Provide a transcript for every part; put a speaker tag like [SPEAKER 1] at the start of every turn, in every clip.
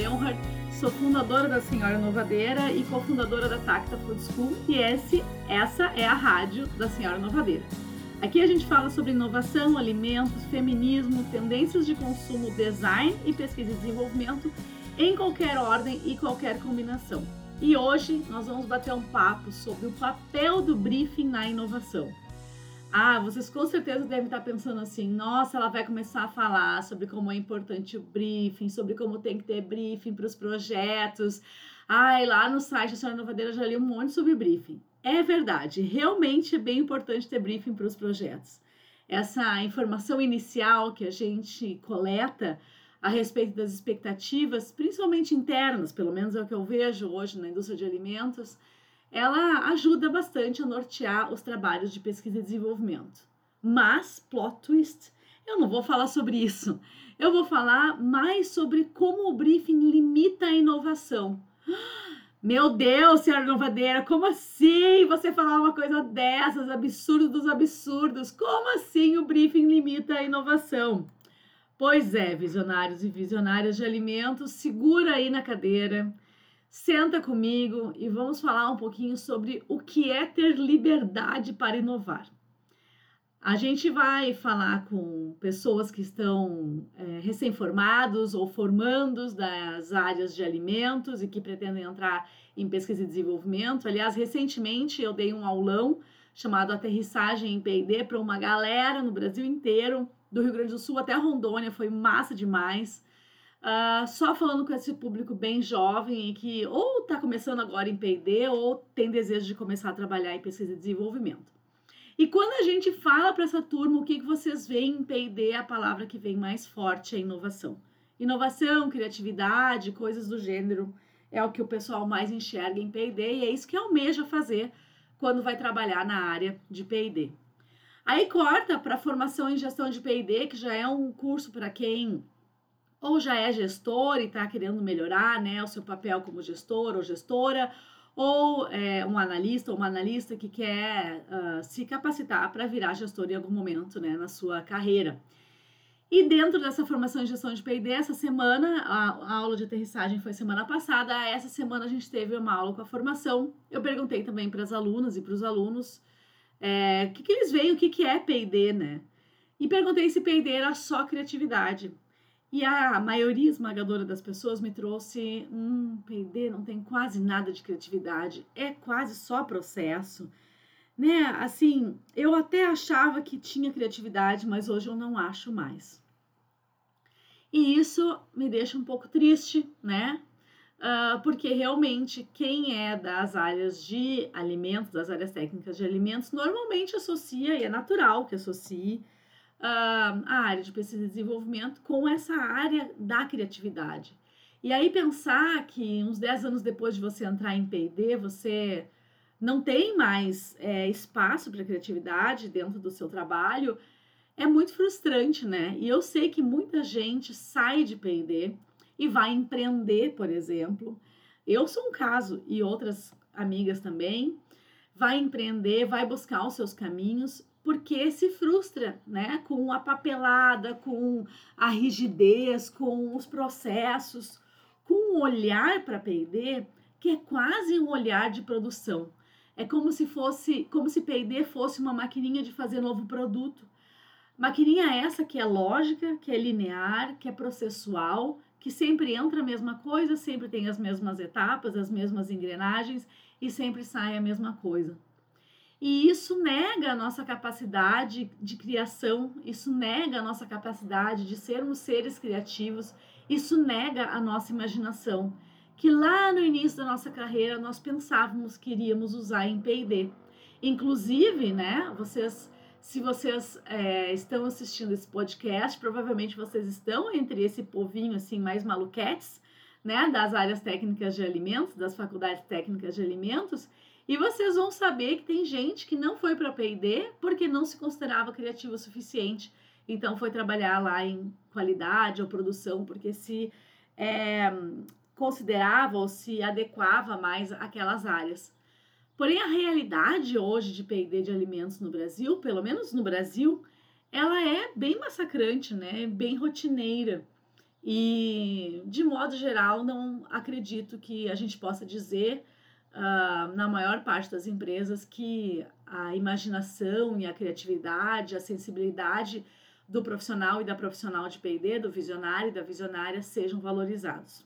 [SPEAKER 1] Leonhardt, sou fundadora da Senhora Novadeira e cofundadora da Tacta Food School e esse, essa é a rádio da Senhora Novadeira. Aqui a gente fala sobre inovação, alimentos, feminismo, tendências de consumo, design e pesquisa e desenvolvimento em qualquer ordem e qualquer combinação. E hoje nós vamos bater um papo sobre o papel do briefing na inovação. Ah, vocês com certeza devem estar pensando assim: nossa, ela vai começar a falar sobre como é importante o briefing, sobre como tem que ter briefing para os projetos. Ai, lá no site da Senhora Novadeira já li um monte sobre briefing. É verdade, realmente é bem importante ter briefing para os projetos. Essa informação inicial que a gente coleta a respeito das expectativas, principalmente internas, pelo menos é o que eu vejo hoje na indústria de alimentos, ela ajuda bastante a nortear os trabalhos de pesquisa e desenvolvimento. Mas, plot twist, eu não vou falar sobre isso. Eu vou falar mais sobre como o briefing limita a inovação. Meu Deus, senhora inovadeira, como assim você falar uma coisa dessas? Absurdo dos absurdos. Como assim o briefing limita a inovação? Pois é, visionários e visionárias de alimentos, segura aí na cadeira Senta comigo e vamos falar um pouquinho sobre o que é ter liberdade para inovar. A gente vai falar com pessoas que estão é, recém-formados ou formandos das áreas de alimentos e que pretendem entrar em pesquisa e desenvolvimento. Aliás, recentemente eu dei um aulão chamado Aterrissagem em P&D para uma galera no Brasil inteiro, do Rio Grande do Sul até Rondônia, foi massa demais uh, só falando com esse público bem jovem e que ou está começando agora em P&D ou tem desejo de começar a trabalhar em pesquisa e desenvolvimento. E quando a gente fala para essa turma o que, que vocês veem em P&D, a palavra que vem mais forte é inovação. Inovação, criatividade, coisas do gênero é o que o pessoal mais enxerga em P&D e é isso que almeja fazer quando vai trabalhar na área de P&D. Aí corta para formação em gestão de P&D, que já é um curso para quem ou já é gestor e está querendo melhorar né, o seu papel como gestor ou gestora, ou é, um analista ou uma analista que quer uh, se capacitar para virar gestor em algum momento né, na sua carreira. E dentro dessa formação em gestão de P&D, essa semana, a, a, aula de aterrissagem foi semana passada, essa semana a gente teve uma aula com a formação. Eu perguntei também para as alunas e para os alunos é, o que, que eles veem, o que, que é P&D, né? E perguntei se P&D era só criatividade. E a maioria esmagadora das pessoas me trouxe, um P&D não tem quase nada de criatividade, é quase só processo, né? Assim, eu até achava que tinha criatividade, mas hoje eu não acho mais. E isso me deixa um pouco triste, né? Uh, porque realmente quem é das áreas de alimentos, das áreas técnicas de alimentos, normalmente associa, e é natural que associe, uh, a área de pesquisa e desenvolvimento com essa área da criatividade. E aí pensar que uns 10 anos depois de você entrar em P&D, você não tem mais é, espaço para criatividade dentro do seu trabalho, é muito frustrante, né? E eu sei que muita gente sai de P&D e vai empreender, por exemplo. Eu sou um caso e outras amigas também. Vai empreender, vai buscar os seus caminhos porque se frustra, né, com a papelada, com a rigidez, com os processos, com um olhar para P&D que é quase um olhar de produção. É como se fosse, como se P&D fosse uma maquininha de fazer novo produto. Maquininha essa que é lógica, que é linear, que é processual, que sempre entra a mesma coisa, sempre tem as mesmas etapas, as mesmas engrenagens e sempre sai a mesma coisa. E isso nega a nossa capacidade de criação, isso nega a nossa capacidade de sermos seres criativos, isso nega a nossa imaginação, que lá no início da nossa carreira nós pensávamos que iríamos usar em P&D. Inclusive, né, vocês, se vocês é, estão assistindo esse podcast, provavelmente vocês estão entre esse povinho assim mais maluquetes, né, das áreas técnicas de alimentos, das faculdades técnicas de alimentos, e vocês vão saber que tem gente que não foi para P&D porque não se considerava criativo o suficiente. Então foi trabalhar lá em qualidade ou produção porque se é, considerava ou se adequava mais àquelas áreas. Porém, a realidade hoje de P&D de alimentos no Brasil, pelo menos no Brasil, ela é bem massacrante, né? Bem rotineira. E, de modo geral, não acredito que a gente possa dizer, uh, na maior parte das empresas, que a imaginação e a criatividade, a sensibilidade do profissional e da profissional de PD, do visionário e da visionária, sejam valorizados.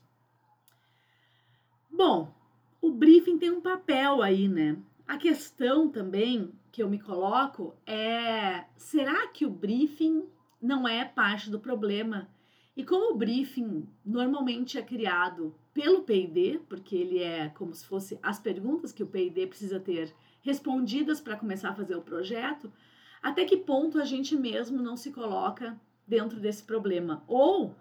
[SPEAKER 1] Bom, o briefing tem um papel aí, né? A questão também que eu me coloco é: será que o briefing não é parte do problema? E como o briefing normalmente é criado pelo PID, porque ele é como se fosse as perguntas que o PID precisa ter respondidas para começar a fazer o projeto, até que ponto a gente mesmo não se coloca dentro desse problema? Ou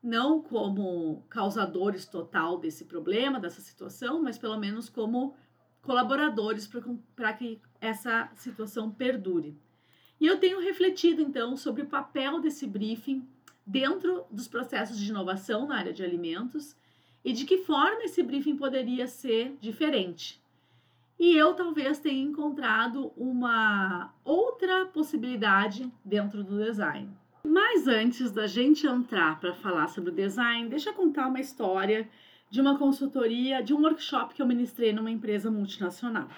[SPEAKER 1] não como causadores total desse problema, dessa situação, mas pelo menos como colaboradores para que essa situação perdure. E eu tenho refletido então sobre o papel desse briefing dentro dos processos de inovação na área de alimentos e de que forma esse briefing poderia ser diferente. E eu talvez tenha encontrado uma outra possibilidade dentro do design. Mas antes da gente entrar para falar sobre o design, deixa eu contar uma história de uma consultoria, de um workshop que eu ministrei numa empresa multinacional.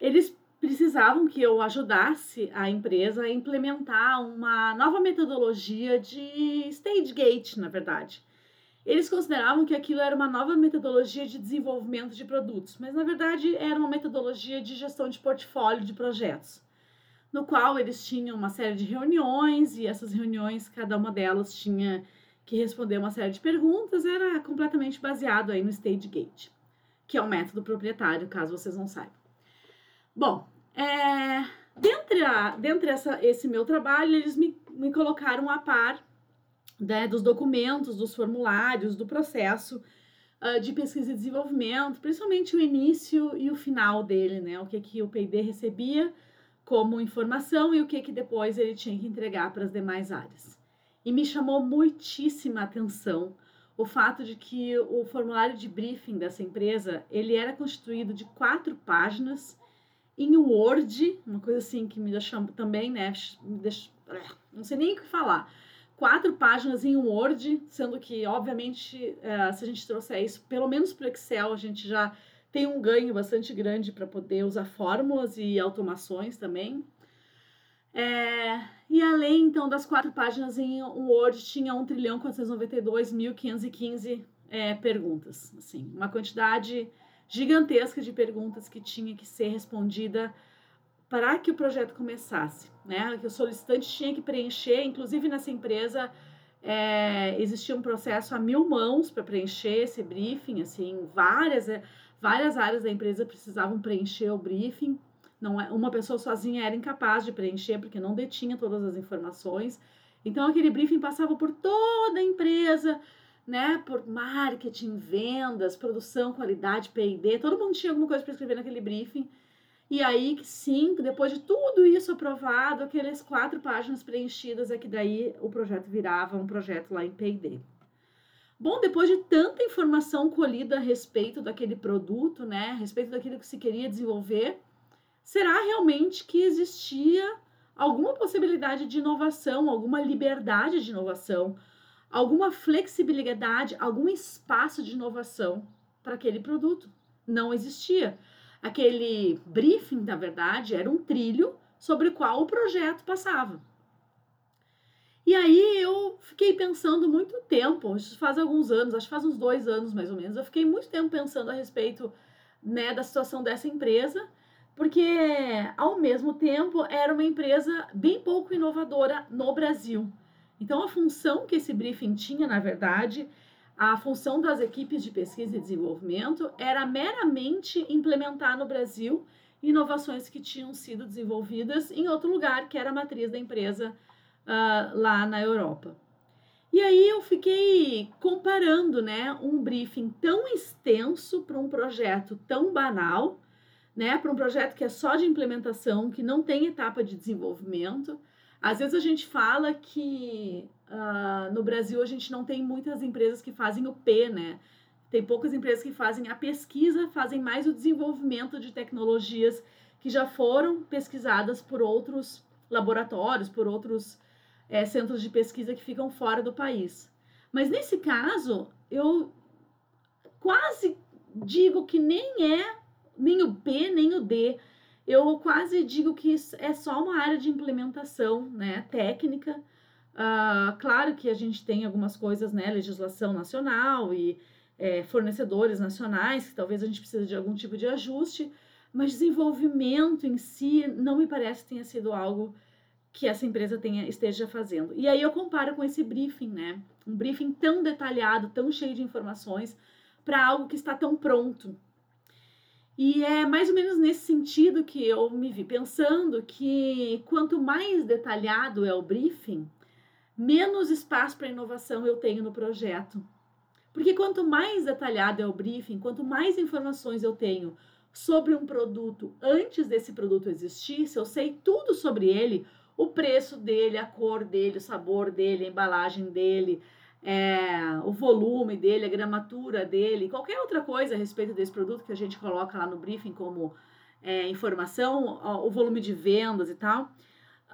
[SPEAKER 1] Eles precisavam que eu ajudasse a empresa a implementar uma nova metodologia de stage gate, na verdade. Eles consideravam que aquilo era uma nova metodologia de desenvolvimento de produtos, mas na verdade era uma metodologia de gestão de portfólio de projetos, no qual eles tinham uma série de reuniões e essas reuniões, cada uma delas tinha que responder uma série de perguntas, era completamente baseado aí no Stage Gate, que é o método proprietário, caso vocês não saibam. Bom, é, dentre, a, dentre essa, esse meu trabalho, eles me, me colocaram a par né, dos documentos, dos formulários, do processo uh, de pesquisa e desenvolvimento, principalmente o início e o final dele, né, o que, que o P&D recebia como informação e o que, que depois ele tinha que entregar para as demais áreas. E me chamou muitíssima atenção o fato de que o formulário de briefing dessa empresa ele era constituído de quatro páginas em Word, uma coisa assim que me deixa também, né? Me deixa, é, não sei nem o que falar. Quatro páginas em Word, sendo que, obviamente, é, se a gente trouxer isso, pelo menos para o Excel, a gente já tem um ganho bastante grande para poder usar fórmulas e automações também. É, e além, então, das quatro páginas em Word, tinha 1 trilhão 492.515 é, perguntas. Assim, uma quantidade gigantesca de perguntas que tinha que ser respondida para que o projeto começasse, né? Que o solicitante tinha que preencher, inclusive nessa empresa é, existia um processo a mil mãos para preencher esse briefing, assim, várias, várias áreas da empresa precisavam preencher o briefing. Não é, uma pessoa sozinha era incapaz de preencher porque não detinha todas as informações. Então aquele briefing passava por toda a empresa, né, por marketing, vendas, produção, qualidade, P&D, todo mundo tinha alguma coisa para escrever naquele briefing. E aí, sim, depois de tudo isso aprovado, aquelas quatro páginas preenchidas, é que daí o projeto virava um projeto lá em P&D. Bom, depois de tanta informação colhida a respeito daquele produto, né, a respeito daquilo que se queria desenvolver, será realmente que existia alguma possibilidade de inovação, alguma liberdade de inovação, alguma flexibilidade, algum espaço de inovação para aquele produto? Não existia. Aquele briefing, na verdade, era um trilho sobre o qual o projeto passava. E aí eu fiquei pensando muito tempo, isso faz alguns anos, acho que faz uns dois anos mais ou menos, eu fiquei muito tempo pensando a respeito né, da situação dessa empresa porque ao mesmo tempo era uma empresa bem pouco inovadora no Brasil. Então a função que esse briefing tinha, na verdade, a função das equipes de pesquisa e desenvolvimento era meramente implementar no Brasil inovações que tinham sido desenvolvidas em outro lugar, que era a matriz da empresa uh, lá na Europa. E aí eu fiquei comparando, né, um briefing tão extenso para um projeto tão banal, né, para um projeto que é só de implementação, que não tem etapa de desenvolvimento. Às vezes a gente fala que uh, no Brasil a gente não tem muitas empresas que fazem o P, né? Tem poucas empresas que fazem a pesquisa, fazem mais o desenvolvimento de tecnologias que já foram pesquisadas por outros laboratórios, por outros é, centros de pesquisa que ficam fora do país. Mas nesse caso, eu quase digo que nem é nem o B, nem o D. Eu quase digo que é só uma área de implementação, né, técnica. Uh, claro que a gente tem algumas coisas, né, legislação nacional e é, fornecedores nacionais, que talvez a gente precise de algum tipo de ajuste, mas desenvolvimento em si não me parece que tenha sido algo que essa empresa tenha, esteja fazendo. E aí eu comparo com esse briefing, né? Um briefing tão detalhado, tão cheio de informações, para algo que está tão pronto. E é mais ou menos nesse sentido que eu me vi pensando que quanto mais detalhado é o briefing, menos espaço para inovação eu tenho no projeto. Porque quanto mais detalhado é o briefing, quanto mais informações eu tenho sobre um produto antes desse produto existir, se eu sei tudo sobre ele, o preço dele, a cor dele, o sabor dele, a embalagem dele, é, o volume dele, a gramatura dele, qualquer outra coisa a respeito desse produto que a gente coloca lá no briefing como é, informação, o volume de vendas e tal.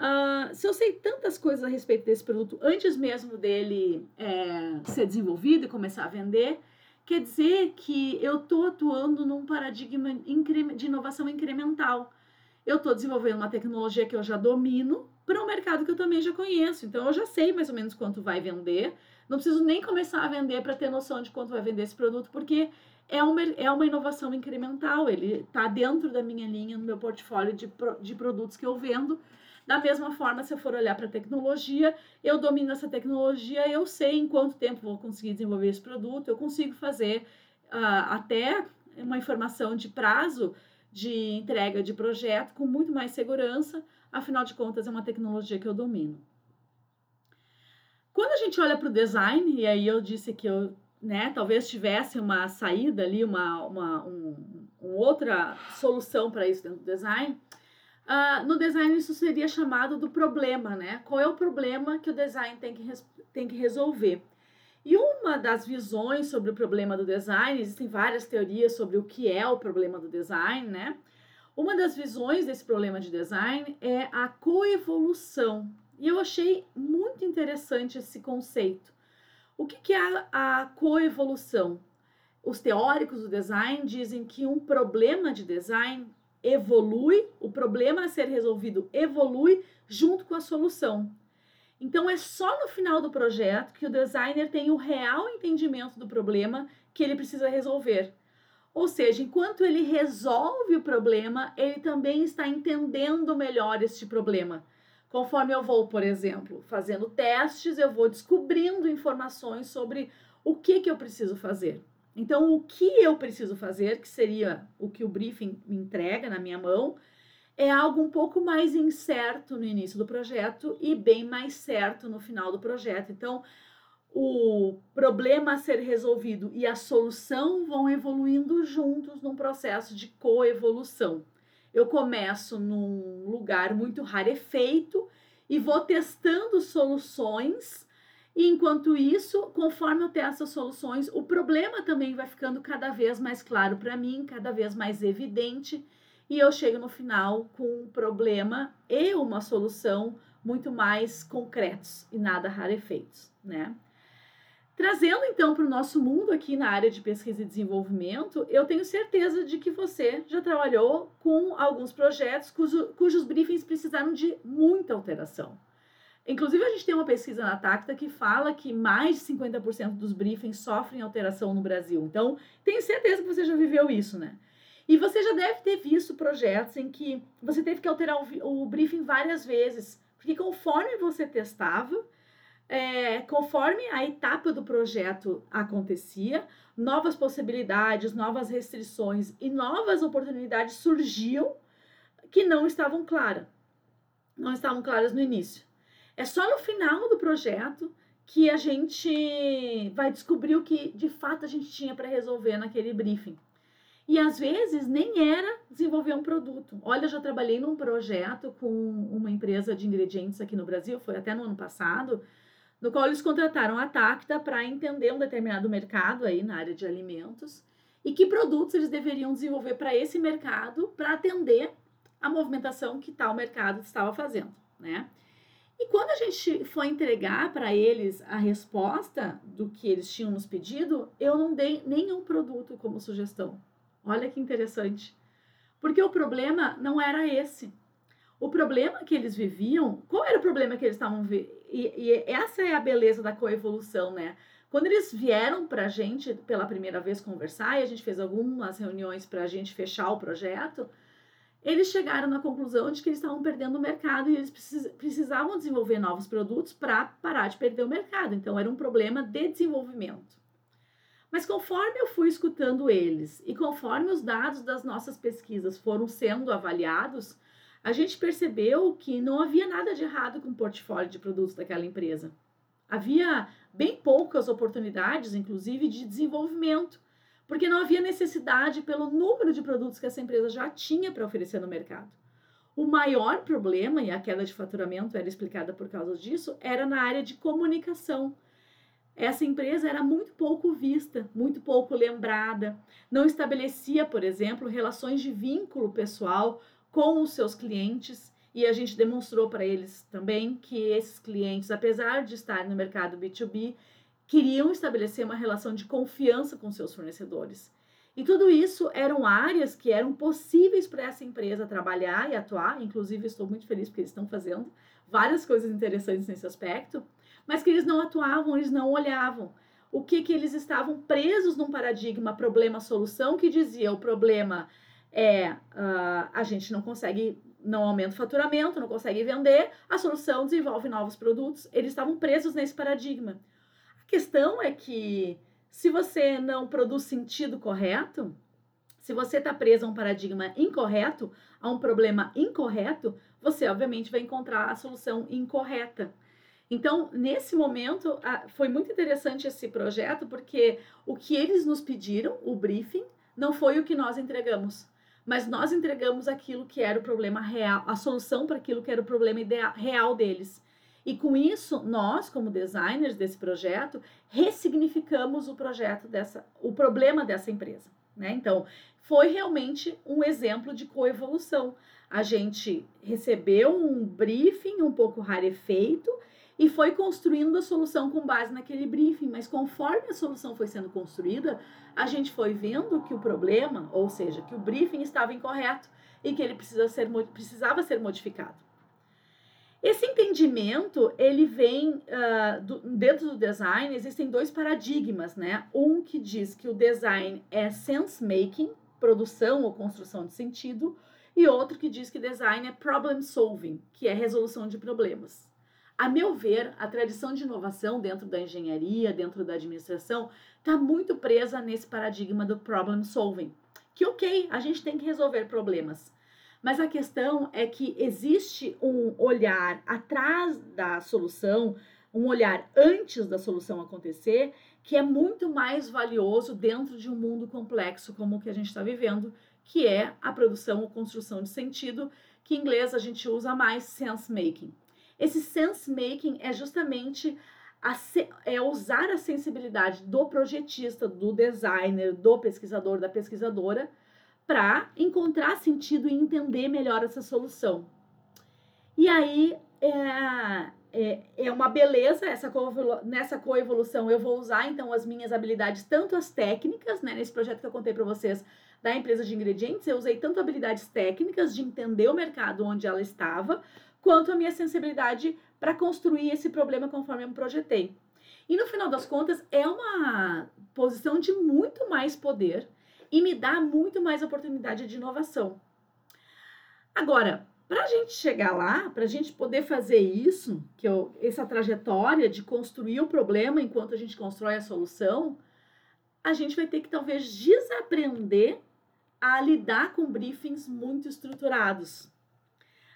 [SPEAKER 1] Uh, se eu sei tantas coisas a respeito desse produto antes mesmo dele é, ser desenvolvido e começar a vender, quer dizer que eu estou atuando num paradigma de inovação incremental. Eu estou desenvolvendo uma tecnologia que eu já domino para um mercado que eu também já conheço. Então, eu já sei mais ou menos quanto vai vender, não preciso nem começar a vender para ter noção de quanto vai vender esse produto, porque é uma, é uma inovação incremental. Ele está dentro da minha linha, no meu portfólio de, de produtos que eu vendo. Da mesma forma, se eu for olhar para a tecnologia, eu domino essa tecnologia, eu sei em quanto tempo vou conseguir desenvolver esse produto, eu consigo fazer uh, até uma informação de prazo de entrega de projeto com muito mais segurança, afinal de contas, é uma tecnologia que eu domino. Quando a gente olha para o design, e aí eu disse que eu, né, talvez tivesse uma saída ali, uma, uma um, uma outra solução para isso dentro do design, uh, no design isso seria chamado do problema, né? Qual é o problema que o design tem que, tem que resolver? E uma das visões sobre o problema do design, existem várias teorias sobre o que é o problema do design, né? Uma das visões desse problema de design é a coevolução e eu achei muito interessante esse conceito. O que, é a coevolução? Os teóricos do design dizem que um problema de design evolui, o problema a ser resolvido evolui junto com a solução. Então é só no final do projeto que o designer tem o real entendimento do problema que ele precisa resolver. Ou seja, enquanto ele resolve o problema, ele também está entendendo melhor este problema. Conforme eu vou, por exemplo, fazendo testes, eu vou descobrindo informações sobre o que, que eu preciso fazer. Então, o que eu preciso fazer, que seria o que o briefing me entrega na minha mão, é algo um pouco mais incerto no início do projeto e bem mais certo no final do projeto. Então, o problema a ser resolvido e a solução vão evoluindo juntos num processo de coevolução eu começo num lugar muito rarefeito e vou testando soluções. E enquanto isso, conforme eu testo as soluções, o problema também vai ficando cada vez mais claro para mim, cada vez mais evidente, e eu chego no final com um problema e uma solução muito mais concretos e nada rarefeitos, né? Trazendo então para o nosso mundo aqui na área de pesquisa e desenvolvimento, eu tenho certeza de que você já trabalhou com alguns projetos cujo, cujos briefings precisaram de muita alteração. Inclusive, a gente tem uma pesquisa na Tacta que fala que mais de 50% dos briefings sofrem alteração no Brasil. Então, tenho certeza que você já viveu isso, né? E você já deve ter visto projetos em que você teve que alterar o, o briefing várias vezes, porque conforme você testava, é, conforme a etapa do projeto acontecia, novas possibilidades, novas restrições e novas oportunidades surgiam que não estavam claras. Não estavam claras no início. É só no final do projeto que a gente vai descobrir o que de fato a gente tinha para resolver naquele briefing. E às vezes nem era desenvolver um produto. Olha, eu já trabalhei num projeto com uma empresa de ingredientes aqui no Brasil, foi até no ano passado, no qual eles contrataram a Tacta para entender um determinado mercado aí na área de alimentos e que produtos eles deveriam desenvolver para esse mercado para atender a movimentação que tal mercado estava fazendo, né? E quando a gente foi entregar para eles a resposta do que eles tinham nos pedido, eu não dei nenhum produto como sugestão. Olha que interessante. Porque o problema não era esse. O problema que eles viviam, qual era o problema que eles estavam vivendo? E, e, essa é a beleza da coevolução, né? Quando eles vieram para a gente pela primeira vez conversar, e a gente fez algumas reuniões para a gente fechar o projeto, eles chegaram na conclusão de que eles estavam perdendo o mercado e eles precisavam desenvolver novos produtos para parar de perder o mercado. Então, era um problema de desenvolvimento. Mas conforme eu fui escutando eles e conforme os dados das nossas pesquisas foram sendo avaliados, a gente percebeu que não havia nada de errado com o portfólio de produtos daquela empresa. Havia bem poucas oportunidades, inclusive, de desenvolvimento porque não havia necessidade pelo número de produtos que essa empresa já tinha para oferecer no mercado. O maior problema, e a queda de faturamento era explicada por causa disso, era na área de comunicação. Essa empresa era muito pouco vista, muito pouco lembrada, não estabelecia, por exemplo, relações de vínculo pessoal com os seus clientes. E a gente demonstrou para eles também que esses clientes, apesar de estarem no mercado B2B, queriam estabelecer uma relação de confiança com seus fornecedores. E tudo isso eram áreas que eram possíveis para essa empresa trabalhar e atuar. Inclusive, estou muito feliz porque eles estão fazendo várias coisas interessantes nesse aspecto, mas que eles não atuavam, eles não olhavam. O que, que eles estavam presos num paradigma problema-solução que dizia o problema é uh, a gente não consegue, não aumenta o faturamento, não consegue vender, a solução desenvolve novos produtos. Eles estavam presos nesse paradigma questão é que se você não produz sentido correto, se você está preso a um paradigma incorreto, a um problema incorreto, você obviamente vai encontrar a solução incorreta. Então, nesse momento, foi muito interessante esse projeto, porque o que eles nos pediram, o briefing, não foi o que nós entregamos. Mas nós entregamos aquilo que era o problema real, a solução para aquilo que era o problema ideal, real deles. E com isso, nós, como designers desse projeto, ressignificamos o projeto dessa, o problema dessa empresa. Né? Então, foi realmente um exemplo de coevolução. A gente recebeu um briefing um pouco rarefeito e foi construindo a solução com base naquele briefing, mas conforme a solução foi sendo construída, a gente foi vendo que o problema, ou seja, que o briefing estava incorreto e que ele precisa ser, precisava ser modificado. Esse entendimento, ele vem uh, do, dentro do design, existem dois paradigmas, né? Um que diz que o design é sense making, produção ou construção de sentido, e outro que diz que design é problem solving, que é resolução de problemas. A meu ver, a tradição de inovação dentro da engenharia, dentro da administração, está muito presa nesse paradigma do problem solving. Que ok, a gente tem que resolver problemas, mas a questão é que existe um olhar atrás da solução, um olhar antes da solução acontecer, que é muito mais valioso dentro de um mundo complexo como o que a gente está vivendo, que é a produção ou construção de sentido, que em inglês a gente usa mais sense making. Esse sense making é justamente a, é usar a sensibilidade do projetista, do designer, do pesquisador, da pesquisadora para encontrar sentido e entender melhor essa solução. E aí é, é, é uma beleza essa nessa coevolução. Eu vou usar então as minhas habilidades, tanto as técnicas, né, nesse projeto que eu contei para vocês da empresa de ingredientes, eu usei tanto habilidades técnicas de entender o mercado onde ela estava, quanto a minha sensibilidade para construir esse problema conforme eu me projetei. E no final das contas, é uma posição de muito mais poder e me dá muito mais oportunidade de inovação. Agora, para a gente chegar lá, para a gente poder fazer isso, que eu, essa trajetória de construir o problema enquanto a gente constrói a solução, a gente vai ter que talvez desaprender a lidar com briefings muito estruturados.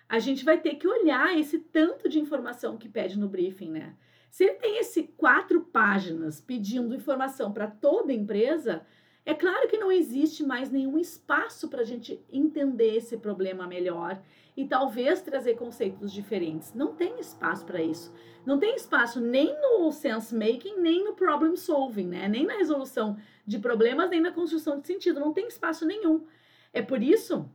[SPEAKER 1] A gente vai ter que olhar esse tanto de informação que pede no briefing, né? Se ele tem esse quatro páginas pedindo informação para toda a empresa, é claro que não existe mais nenhum espaço para a gente entender esse problema melhor e talvez trazer conceitos diferentes. Não tem espaço para isso. Não tem espaço nem no sense making, nem no problem solving, né? Nem na resolução de problemas, nem na construção de sentido. Não tem espaço nenhum. É por isso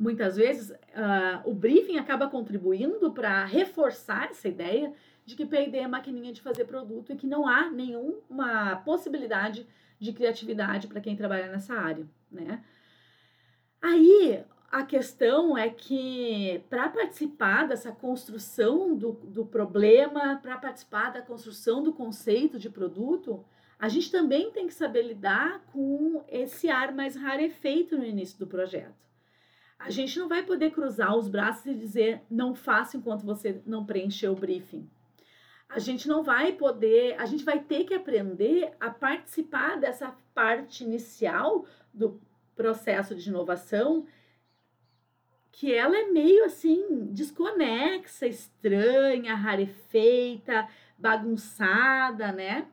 [SPEAKER 1] muitas vezes, uh, o briefing acaba contribuindo para reforçar essa ideia de que P&D é maquininha de fazer produto e que não há nenhuma possibilidade de criatividade para quem trabalha nessa área, né? Aí a questão é que para participar dessa construção do, do problema, para participar da construção do conceito de produto, a gente também tem que saber lidar com esse ar mais rarefeito no início do projeto. A gente não vai poder cruzar os braços e dizer não faça enquanto você não preencher o briefing. A gente não vai poder, a gente vai ter que aprender a participar dessa parte inicial do processo de inovação, que ela é meio assim desconexa, estranha, rarefeita, bagunçada, né?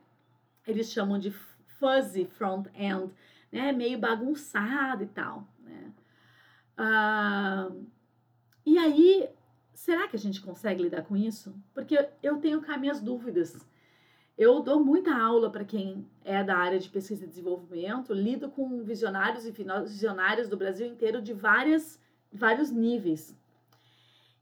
[SPEAKER 1] Eles chamam de fuzzy front-end, né? Meio bagunçado e tal, né? Ah, e aí, será que a gente consegue lidar com isso? Porque eu tenho cá minhas dúvidas. Eu dou muita aula para quem é da área de pesquisa e desenvolvimento, lido com visionários e visionários do Brasil inteiro de várias, vários níveis.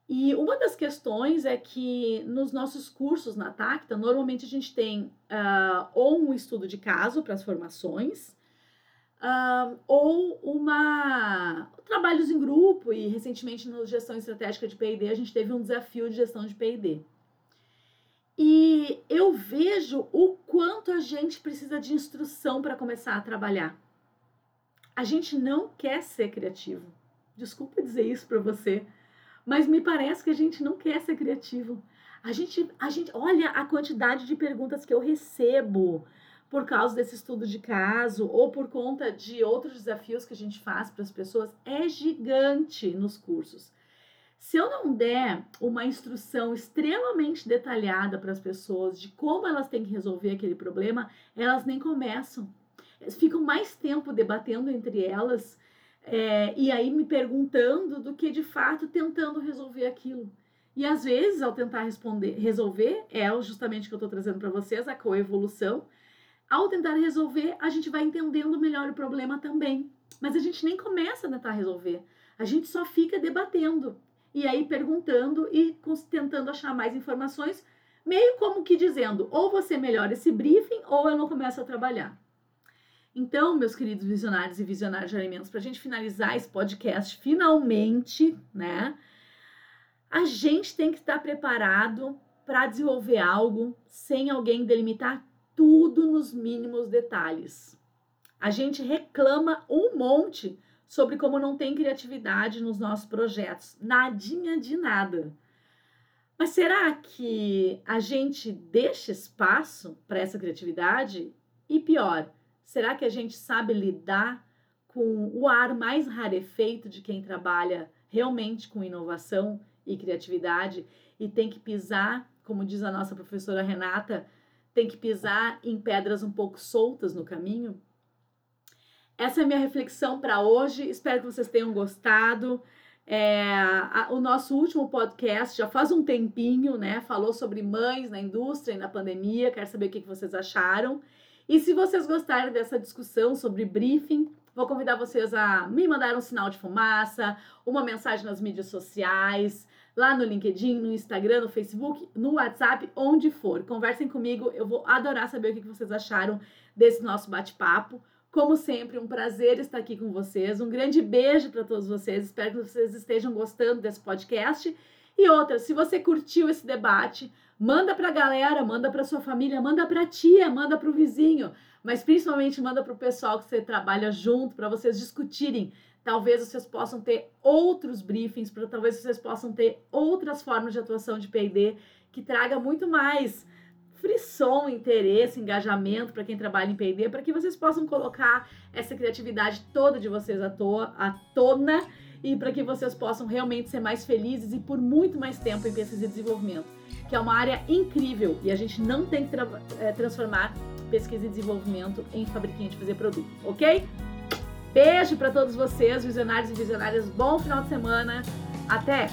[SPEAKER 1] E uma das questões é que nos nossos cursos na Tacta, normalmente a gente tem uh, ou um estudo de caso para as formações, uh, ou uma trabalhos em grupo, e recentemente no Gestão Estratégica de P&D a gente teve um desafio de gestão de P&D. E eu vejo o quanto a gente precisa de instrução para começar a trabalhar. A gente não quer ser criativo. Desculpa dizer isso para você, mas me parece que a gente não quer ser criativo. A gente, a gente, olha a quantidade de perguntas que eu recebo por causa desse estudo de caso ou por conta de outros desafios que a gente faz para as pessoas é gigante nos cursos. Se eu não der uma instrução extremamente detalhada para as pessoas de como elas têm que resolver aquele problema, elas nem começam. ficam mais tempo debatendo entre elas é, e aí me perguntando do que de fato tentando resolver aquilo. E às vezes, ao tentar responder, resolver, é justamente o que eu estou trazendo para vocês, a coevolução. Ao tentar resolver, a gente vai entendendo melhor o problema também. Mas a gente nem começa a tentar resolver. A gente só fica debatendo e aí perguntando e tentando achar mais informações, meio como que dizendo, ou você melhora esse briefing ou eu não começo a trabalhar. Então, meus queridos visionários e visionários de alimentos, para a gente finalizar esse podcast finalmente, né? A gente tem que estar preparado para desenvolver algo sem alguém delimitar tudo nos mínimos detalhes. A gente reclama um monte sobre como não tem criatividade nos nossos projetos. Nadinha de nada. Mas será que a gente deixa espaço para essa criatividade? E pior, será que a gente sabe lidar com o ar mais rarefeito de quem trabalha realmente com inovação e criatividade e tem que pisar, como diz a nossa professora Renata, tem que pisar em pedras um pouco soltas no caminho? Essa é a minha reflexão para hoje. Espero que vocês tenham gostado. É, a, o nosso último podcast já faz um tempinho, né? Falou sobre mães na indústria e na pandemia. Quero saber o que, que vocês acharam. E se vocês gostarem dessa discussão sobre briefing, vou convidar vocês a me mandar um sinal de fumaça, uma mensagem nas mídias sociais, lá no LinkedIn, no Instagram, no Facebook, no WhatsApp, onde for. Conversem comigo, eu vou adorar saber o que vocês acharam desse nosso bate-papo. Como sempre, um prazer estar aqui com vocês. Um grande beijo para todos vocês. Espero que vocês estejam gostando desse podcast. E outra, se você curtiu esse debate, manda para a galera, manda para sua família, manda para tia, manda para o vizinho, mas principalmente manda para o pessoal que você trabalha junto, para vocês discutirem. Talvez vocês possam ter outros briefings, talvez vocês possam ter outras formas de atuação de P&D que traga muito mais frisson, interesse, engajamento para quem trabalha em P&D, para que vocês possam colocar essa criatividade toda de vocês à toa, à tona, e para que vocês possam realmente ser mais felizes e por muito mais tempo em pesquisa e desenvolvimento, que é uma área incrível e a gente não tem que tra é, transformar pesquisa e desenvolvimento em fabriquinha de fazer produto, ok? Beijo para todos vocês, visionários e visionárias. Bom final de semana. Até!